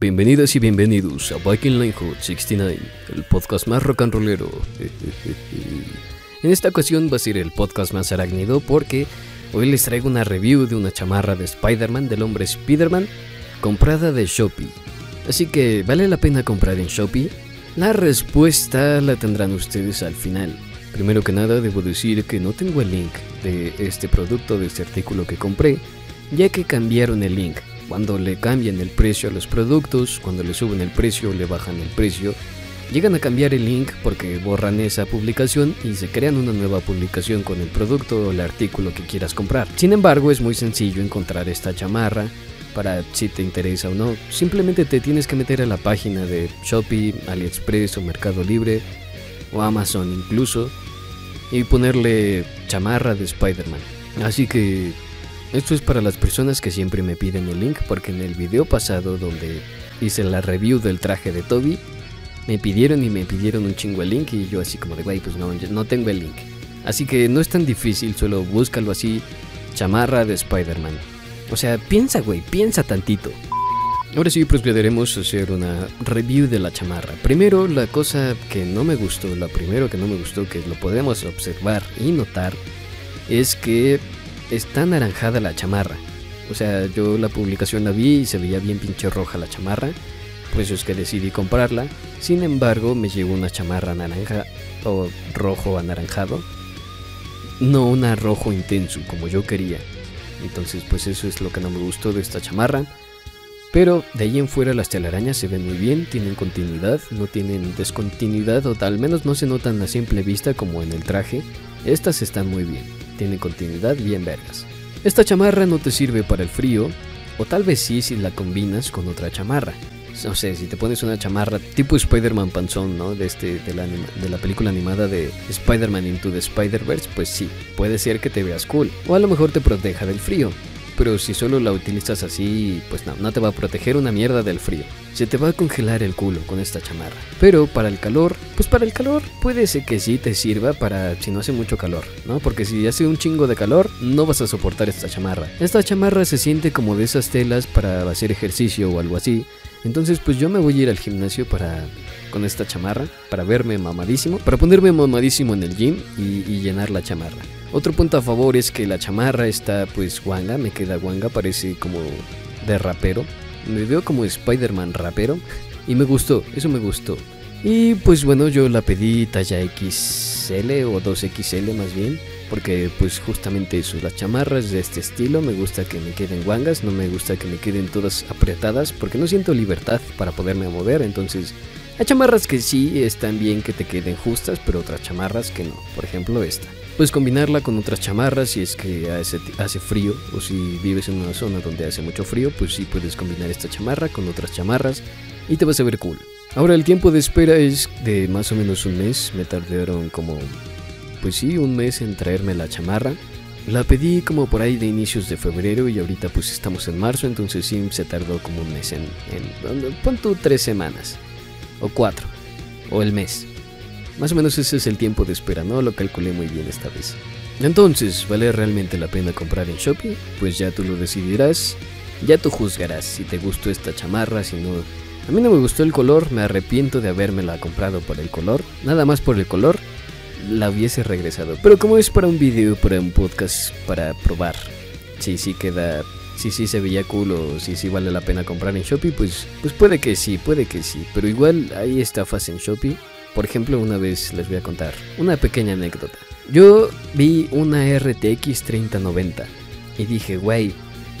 Bienvenidas y bienvenidos a Viking Linehood 69, el podcast más rock and rollero. En esta ocasión va a ser el podcast más arácnido porque hoy les traigo una review de una chamarra de Spider-Man del hombre Spider-Man comprada de Shopee. Así que, ¿vale la pena comprar en Shopee? La respuesta la tendrán ustedes al final. Primero que nada, debo decir que no tengo el link de este producto, de este artículo que compré, ya que cambiaron el link. Cuando le cambian el precio a los productos, cuando le suben el precio, le bajan el precio, llegan a cambiar el link porque borran esa publicación y se crean una nueva publicación con el producto o el artículo que quieras comprar. Sin embargo, es muy sencillo encontrar esta chamarra para si te interesa o no. Simplemente te tienes que meter a la página de Shopee, AliExpress o Mercado Libre o Amazon incluso y ponerle chamarra de Spider-Man. Así que esto es para las personas que siempre me piden el link porque en el video pasado donde hice la review del traje de Toby, me pidieron y me pidieron un chingo el link y yo así como de, güey, pues no, no tengo el link. Así que no es tan difícil, solo búscalo así, chamarra de Spider-Man. O sea, piensa, güey, piensa tantito. Ahora sí procederemos a hacer una review de la chamarra. Primero, la cosa que no me gustó, la primero que no me gustó, que lo podemos observar y notar, es que está anaranjada la chamarra. O sea, yo la publicación la vi y se veía bien pinche roja la chamarra. Por eso es que decidí comprarla. Sin embargo, me llegó una chamarra naranja o rojo anaranjado. No una rojo intenso como yo quería. Entonces, pues eso es lo que no me gustó de esta chamarra. Pero de ahí en fuera las telarañas se ven muy bien, tienen continuidad, no tienen descontinuidad o al menos no se notan a simple vista como en el traje. Estas están muy bien tiene continuidad bien vergas. Esta chamarra no te sirve para el frío, o tal vez sí si la combinas con otra chamarra. No sé, si te pones una chamarra tipo Spider-Man panzón, ¿no? De, este, de, la, de la película animada de Spider-Man Into the Spider-Verse, pues sí, puede ser que te veas cool. O a lo mejor te proteja del frío pero si solo la utilizas así, pues no, no te va a proteger una mierda del frío. Se te va a congelar el culo con esta chamarra. Pero para el calor, pues para el calor puede ser que sí te sirva para si no hace mucho calor, ¿no? Porque si hace un chingo de calor, no vas a soportar esta chamarra. Esta chamarra se siente como de esas telas para hacer ejercicio o algo así. Entonces pues yo me voy a ir al gimnasio para con esta chamarra para verme mamadísimo, para ponerme mamadísimo en el gym y, y, llenar la chamarra. Otro punto a favor es que la chamarra está pues guanga, me queda guanga, parece como de rapero. Me veo como Spider-Man rapero y me gustó, eso me gustó. Y pues bueno, yo la pedí talla XL o 2XL más bien, porque pues justamente eso, las chamarras de este estilo me gusta que me queden guangas, no me gusta que me queden todas apretadas, porque no siento libertad para poderme mover, entonces hay chamarras que sí están bien que te queden justas, pero otras chamarras que no, por ejemplo esta. Puedes combinarla con otras chamarras si es que hace, frío o si vives en una zona donde hace mucho frío, pues sí puedes combinar esta chamarra con otras chamarras y te vas a ver cool. Ahora el tiempo de espera es de más o menos un mes, me tardaron como, pues sí, un mes en traerme la chamarra. La pedí como por ahí de inicios de febrero y ahorita pues estamos en marzo, entonces sí se tardó como un mes en, en tú tres semanas o cuatro o el mes. Más o menos ese es el tiempo de espera, ¿no? Lo calculé muy bien esta vez. Entonces, ¿vale realmente la pena comprar en Shopee? Pues ya tú lo decidirás. Ya tú juzgarás si te gustó esta chamarra, si no. A mí no me gustó el color, me arrepiento de habérmela comprado por el color. Nada más por el color, la hubiese regresado. Pero como es para un video, para un podcast, para probar. Si sí queda si sí se veía cool o si sí vale la pena comprar en Shopee, pues, pues puede que sí, puede que sí. Pero igual hay estafas en Shopee por ejemplo, una vez les voy a contar una pequeña anécdota. Yo vi una RTX 3090 y dije, güey,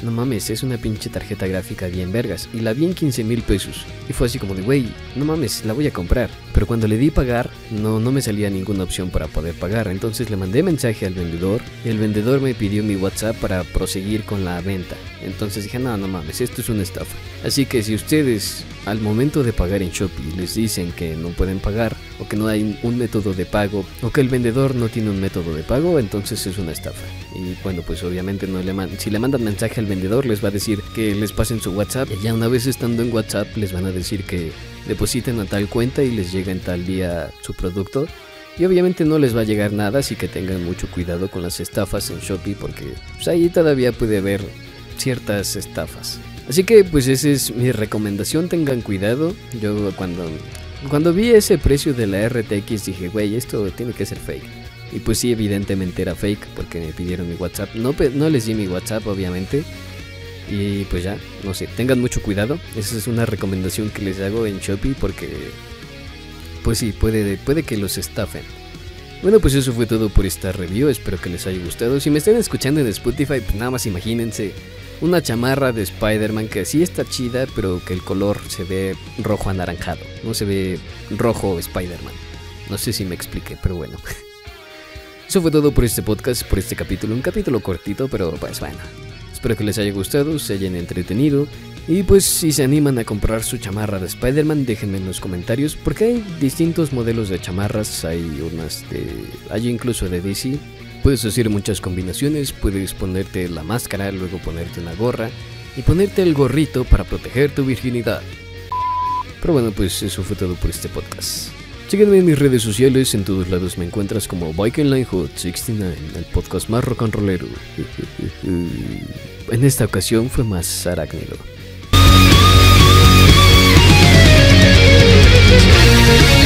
no mames, es una pinche tarjeta gráfica bien vergas. Y la vi en 15 mil pesos. Y fue así como de, güey, no mames, la voy a comprar. Pero cuando le di pagar, no, no me salía ninguna opción para poder pagar. Entonces le mandé mensaje al vendedor el vendedor me pidió mi WhatsApp para proseguir con la venta. Entonces dije, no, no mames, esto es una estafa. Así que si ustedes al momento de pagar en Shopee les dicen que no pueden pagar o que no hay un método de pago o que el vendedor no tiene un método de pago, entonces es una estafa. Y bueno, pues obviamente no le si le mandan mensaje al vendedor les va a decir que les pasen su WhatsApp y ya una vez estando en WhatsApp les van a decir que depositen a tal cuenta y les llega en tal día su producto. Y obviamente no les va a llegar nada, así que tengan mucho cuidado con las estafas en Shopee porque pues, ahí todavía puede haber ciertas estafas. Así que pues esa es mi recomendación, tengan cuidado. Yo cuando, cuando vi ese precio de la RTX dije, güey, esto tiene que ser fake. Y pues sí, evidentemente era fake porque me pidieron mi WhatsApp. No, no les di mi WhatsApp, obviamente. Y pues ya, no sé, tengan mucho cuidado. Esa es una recomendación que les hago en Shopee porque, pues sí, puede, que los estafen. Bueno, pues eso fue todo por esta review. Espero que les haya gustado. Si me están escuchando en Spotify, pues nada más imagínense una chamarra de Spider-Man que sí está chida, pero que el color se ve rojo anaranjado. No se ve rojo Spider-Man. No sé si me expliqué, pero bueno. Eso fue todo por este podcast, por este capítulo. Un capítulo cortito, pero pues bueno. Espero que les haya gustado, se hayan entretenido. Y pues si se animan a comprar su chamarra de Spider-Man, déjenme en los comentarios. Porque hay distintos modelos de chamarras. Hay unas de... Hay incluso de DC. Puedes hacer muchas combinaciones, puedes ponerte la máscara, luego ponerte una gorra y ponerte el gorrito para proteger tu virginidad. Pero bueno, pues eso fue todo por este podcast. Sígueme en mis redes sociales, en todos lados me encuentras como Hot 69 el podcast más rock and rollero. En esta ocasión fue más arácnido. Thank